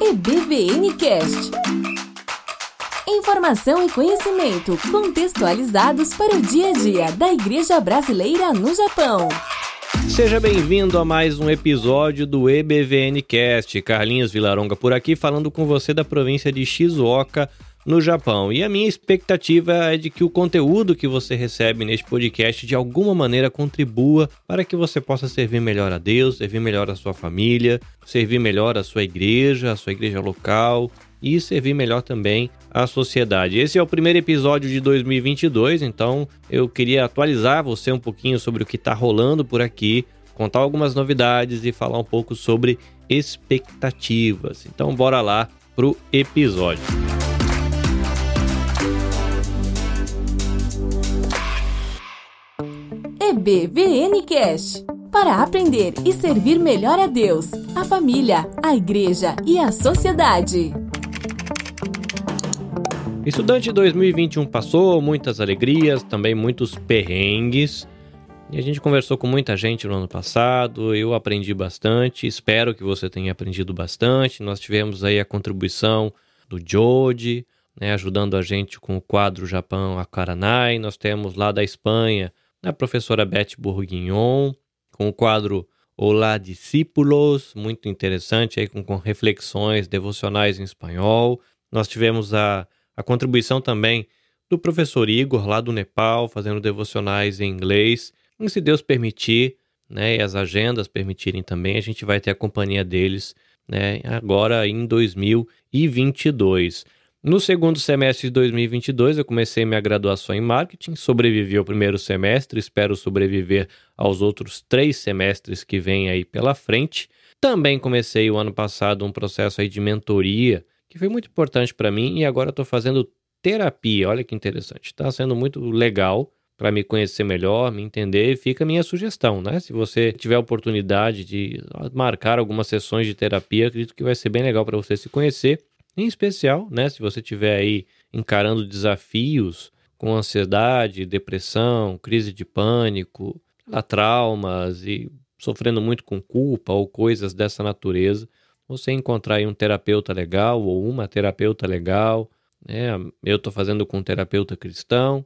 EBVN Cast. Informação e conhecimento contextualizados para o dia a dia da Igreja Brasileira no Japão. Seja bem-vindo a mais um episódio do EBVN Cast. Carlinhos Vilaronga por aqui falando com você da província de Shizuoka, no Japão. E a minha expectativa é de que o conteúdo que você recebe neste podcast de alguma maneira contribua para que você possa servir melhor a Deus, servir melhor a sua família, servir melhor a sua igreja, a sua igreja local e servir melhor também a sociedade. Esse é o primeiro episódio de 2022, então eu queria atualizar você um pouquinho sobre o que está rolando por aqui, contar algumas novidades e falar um pouco sobre expectativas. Então bora lá pro episódio. EBVN Cash. Para aprender e servir melhor a Deus, a família, a igreja e a sociedade. Estudante 2021 passou, muitas alegrias, também muitos perrengues. E a gente conversou com muita gente no ano passado, eu aprendi bastante, espero que você tenha aprendido bastante. Nós tivemos aí a contribuição do Jody, né, ajudando a gente com o quadro Japão Akaranai. Nós temos lá da Espanha a professora Beth Bourguignon, com o quadro Olá Discípulos, muito interessante, aí com, com reflexões devocionais em espanhol. Nós tivemos a, a contribuição também do professor Igor, lá do Nepal, fazendo devocionais em inglês. E se Deus permitir, né, e as agendas permitirem também, a gente vai ter a companhia deles né, agora em 2022. No segundo semestre de 2022, eu comecei minha graduação em marketing, sobrevivi ao primeiro semestre, espero sobreviver aos outros três semestres que vêm aí pela frente. Também comecei o ano passado um processo aí de mentoria, que foi muito importante para mim, e agora estou fazendo terapia. Olha que interessante, está sendo muito legal para me conhecer melhor, me entender, fica a minha sugestão, né? Se você tiver oportunidade de marcar algumas sessões de terapia, acredito que vai ser bem legal para você se conhecer em especial, né, se você estiver aí encarando desafios com ansiedade, depressão, crise de pânico, traumas e sofrendo muito com culpa ou coisas dessa natureza, você encontrar aí um terapeuta legal ou uma terapeuta legal, né? Eu estou fazendo com um terapeuta cristão,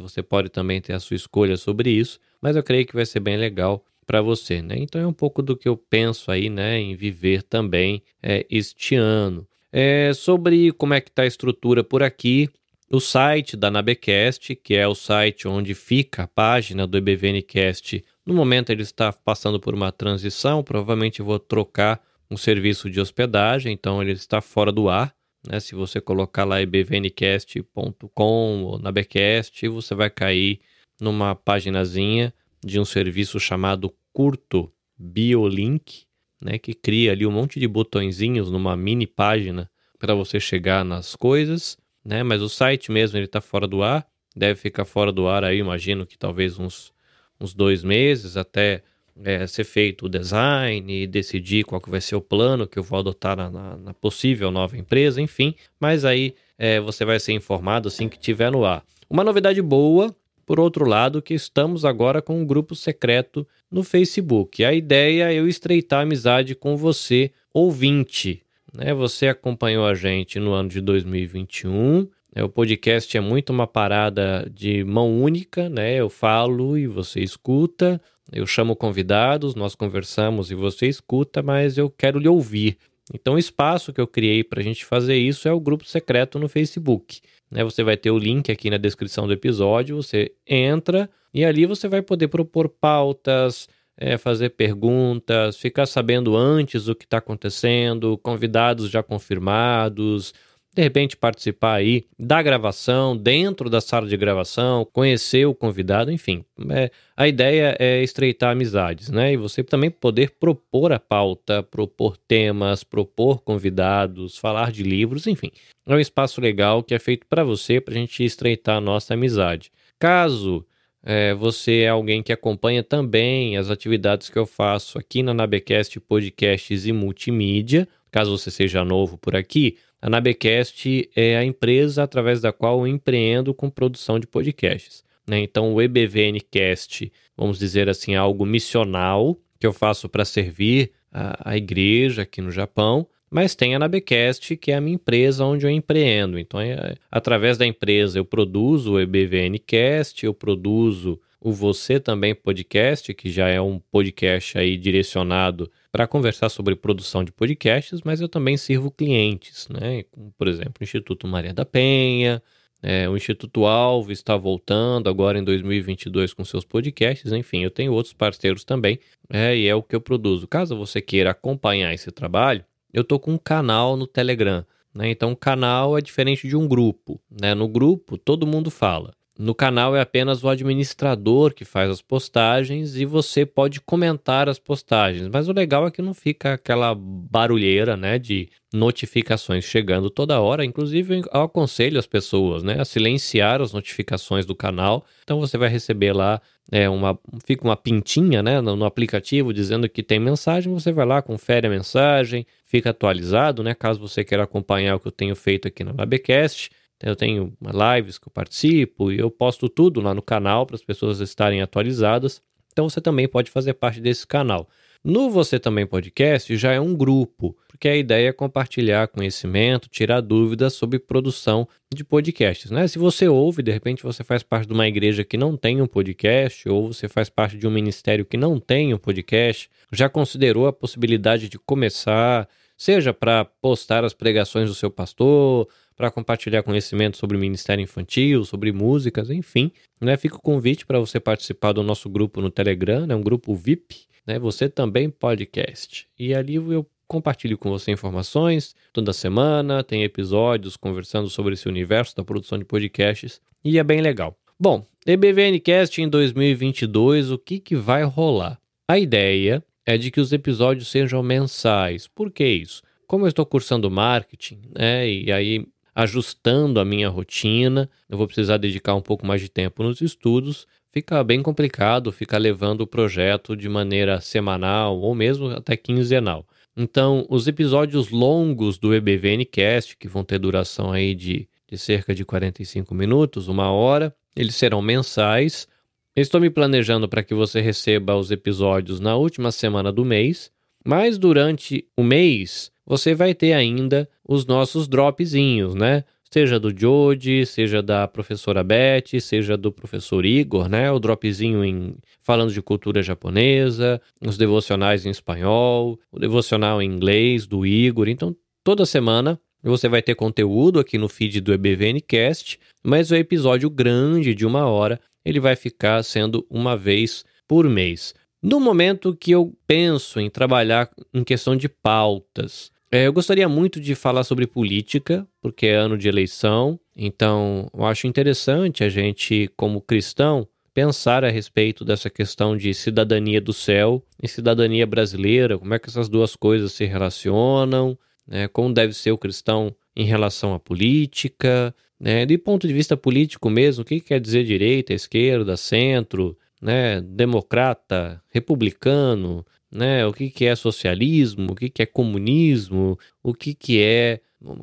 você pode também ter a sua escolha sobre isso, mas eu creio que vai ser bem legal para você, né? Então é um pouco do que eu penso aí, né, em viver também é, este ano. É, sobre como é que está a estrutura por aqui, o site da Nabecast, que é o site onde fica a página do EBVNcast, no momento ele está passando por uma transição, provavelmente vou trocar um serviço de hospedagem, então ele está fora do ar. Né? Se você colocar lá ebvncast.com ou Nabecast, você vai cair numa paginazinha de um serviço chamado Curto Biolink, né, que cria ali um monte de botõezinhos numa mini página para você chegar nas coisas, né? Mas o site mesmo ele está fora do ar, deve ficar fora do ar aí, imagino que talvez uns, uns dois meses até é, ser feito o design e decidir qual que vai ser o plano que eu vou adotar na, na, na possível nova empresa, enfim. Mas aí é, você vai ser informado assim que tiver no ar. Uma novidade boa por outro lado, que estamos agora com um grupo secreto no Facebook. A ideia é eu estreitar a amizade com você, ouvinte. Né? Você acompanhou a gente no ano de 2021. Né? O podcast é muito uma parada de mão única, né? Eu falo e você escuta. Eu chamo convidados, nós conversamos e você escuta, mas eu quero lhe ouvir. Então, o espaço que eu criei para a gente fazer isso é o grupo secreto no Facebook. Né? Você vai ter o link aqui na descrição do episódio, você entra e ali você vai poder propor pautas, é, fazer perguntas, ficar sabendo antes o que está acontecendo, convidados já confirmados, de repente participar aí da gravação, dentro da sala de gravação, conhecer o convidado, enfim. É, a ideia é estreitar amizades, né? E você também poder propor a pauta, propor temas, propor convidados, falar de livros, enfim. É um espaço legal que é feito para você, para a gente estreitar a nossa amizade. Caso é, você é alguém que acompanha também as atividades que eu faço aqui na Nabecast Podcasts e Multimídia, caso você seja novo por aqui, a Nabecast é a empresa através da qual eu empreendo com produção de podcasts. Né? Então, o EBVNcast, vamos dizer assim, é algo missional que eu faço para servir a, a igreja aqui no Japão. mas tem a Nabecast, que é a minha empresa onde eu empreendo. Então, é, através da empresa, eu produzo o EBVNcast, eu produzo o Você Também Podcast, que já é um podcast aí direcionado para conversar sobre produção de podcasts, mas eu também sirvo clientes, né? Por exemplo, o Instituto Maria da Penha, é, o Instituto Alvo está voltando agora em 2022 com seus podcasts, enfim, eu tenho outros parceiros também, é, e é o que eu produzo. Caso você queira acompanhar esse trabalho, eu tô com um canal no Telegram. Né? Então, canal é diferente de um grupo. Né? No grupo, todo mundo fala. No canal é apenas o administrador que faz as postagens e você pode comentar as postagens. Mas o legal é que não fica aquela barulheira, né, de notificações chegando toda hora. Inclusive, eu aconselho as pessoas, né, a silenciar as notificações do canal. Então você vai receber lá é uma fica uma pintinha, né, no, no aplicativo dizendo que tem mensagem. Você vai lá, confere a mensagem, fica atualizado, né, caso você queira acompanhar o que eu tenho feito aqui na Labcast. Eu tenho lives que eu participo e eu posto tudo lá no canal para as pessoas estarem atualizadas. Então você também pode fazer parte desse canal. No Você Também Podcast já é um grupo, porque a ideia é compartilhar conhecimento, tirar dúvidas sobre produção de podcasts. Né? Se você ouve, de repente você faz parte de uma igreja que não tem um podcast, ou você faz parte de um ministério que não tem um podcast, já considerou a possibilidade de começar, seja para postar as pregações do seu pastor, para compartilhar conhecimento sobre o Ministério Infantil, sobre músicas, enfim. Né? Fica o convite para você participar do nosso grupo no Telegram, é né? um grupo VIP, né? Você também podcast. E ali eu compartilho com você informações toda semana, tem episódios conversando sobre esse universo da produção de podcasts e é bem legal. Bom, EBVNcast em 2022, o que, que vai rolar? A ideia é de que os episódios sejam mensais. Por que isso? Como eu estou cursando marketing, né, e aí ajustando a minha rotina, eu vou precisar dedicar um pouco mais de tempo nos estudos, fica bem complicado ficar levando o projeto de maneira semanal ou mesmo até quinzenal. Então, os episódios longos do EBVNcast, que vão ter duração aí de, de cerca de 45 minutos, uma hora, eles serão mensais. Estou me planejando para que você receba os episódios na última semana do mês, mas durante o mês você vai ter ainda os nossos dropzinhos, né? Seja do Jody, seja da professora Beth, seja do professor Igor, né? O dropzinho em falando de cultura japonesa, os devocionais em espanhol, o devocional em inglês do Igor. Então, toda semana você vai ter conteúdo aqui no feed do EBVNcast, mas o episódio grande de uma hora ele vai ficar sendo uma vez por mês. No momento que eu penso em trabalhar em questão de pautas, é, eu gostaria muito de falar sobre política, porque é ano de eleição, então eu acho interessante a gente, como cristão, pensar a respeito dessa questão de cidadania do céu e cidadania brasileira, como é que essas duas coisas se relacionam, né, como deve ser o cristão em relação à política, né, de ponto de vista político mesmo, o que quer dizer direita, esquerda, centro, né, democrata, republicano, né? O que, que é socialismo, o que, que é comunismo, o que, que é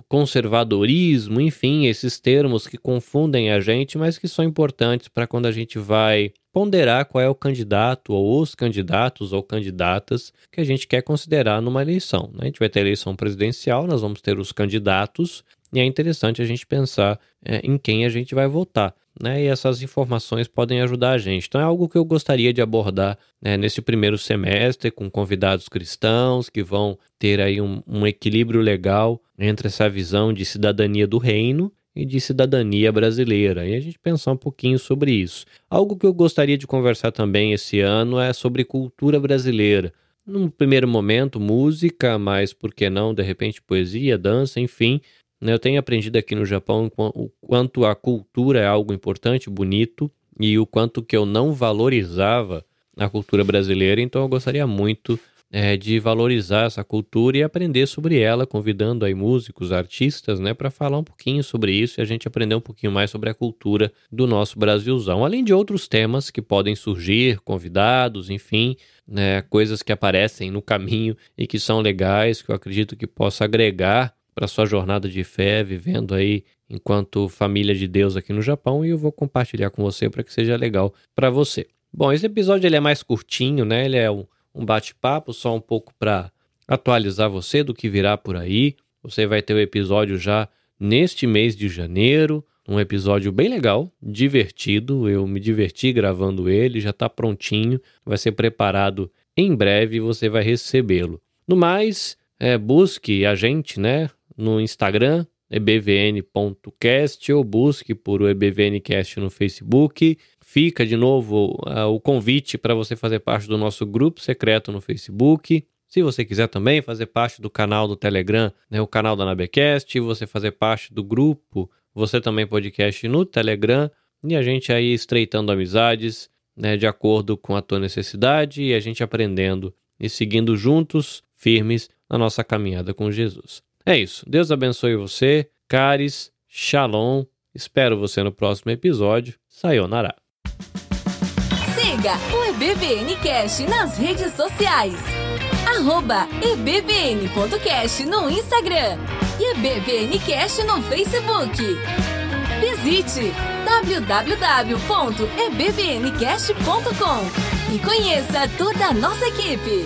conservadorismo, enfim, esses termos que confundem a gente, mas que são importantes para quando a gente vai ponderar qual é o candidato ou os candidatos ou candidatas que a gente quer considerar numa eleição. Né? A gente vai ter eleição presidencial, nós vamos ter os candidatos e é interessante a gente pensar é, em quem a gente vai votar né? E essas informações podem ajudar a gente. Então é algo que eu gostaria de abordar né, nesse primeiro semestre com convidados cristãos que vão ter aí um, um equilíbrio legal entre essa visão de cidadania do reino e de cidadania brasileira. E a gente pensar um pouquinho sobre isso. Algo que eu gostaria de conversar também esse ano é sobre cultura brasileira. Num primeiro momento, música, mas por que não, de repente, poesia, dança, enfim, eu tenho aprendido aqui no Japão o quanto a cultura é algo importante, bonito, e o quanto que eu não valorizava a cultura brasileira, então eu gostaria muito é, de valorizar essa cultura e aprender sobre ela, convidando aí músicos, artistas, né, para falar um pouquinho sobre isso e a gente aprender um pouquinho mais sobre a cultura do nosso Brasilzão, além de outros temas que podem surgir, convidados, enfim, né, coisas que aparecem no caminho e que são legais, que eu acredito que possa agregar para sua jornada de fé, vivendo aí enquanto família de Deus aqui no Japão e eu vou compartilhar com você para que seja legal para você. Bom, esse episódio ele é mais curtinho, né? Ele é um, um bate-papo, só um pouco para atualizar você do que virá por aí. Você vai ter o episódio já neste mês de janeiro, um episódio bem legal, divertido. Eu me diverti gravando ele, já está prontinho, vai ser preparado em breve e você vai recebê-lo. No mais, é, busque a gente né, no Instagram, ebvn.cast, ou busque por o EBVNcast no Facebook. Fica de novo uh, o convite para você fazer parte do nosso grupo secreto no Facebook. Se você quiser também fazer parte do canal do Telegram, né, o canal da Nabecast, você fazer parte do grupo, você também podcast no Telegram, e a gente aí estreitando amizades, né, de acordo com a tua necessidade e a gente aprendendo e seguindo juntos, firmes na nossa caminhada com Jesus. É isso. Deus abençoe você. Caris, Shalom. Espero você no próximo episódio. Sayonara. Siga o EBVNcast nas redes sociais. Arroba ebbn.cast no Instagram e EBVNcast no Facebook. Visite www.ebbncast.com e conheça toda a nossa equipe.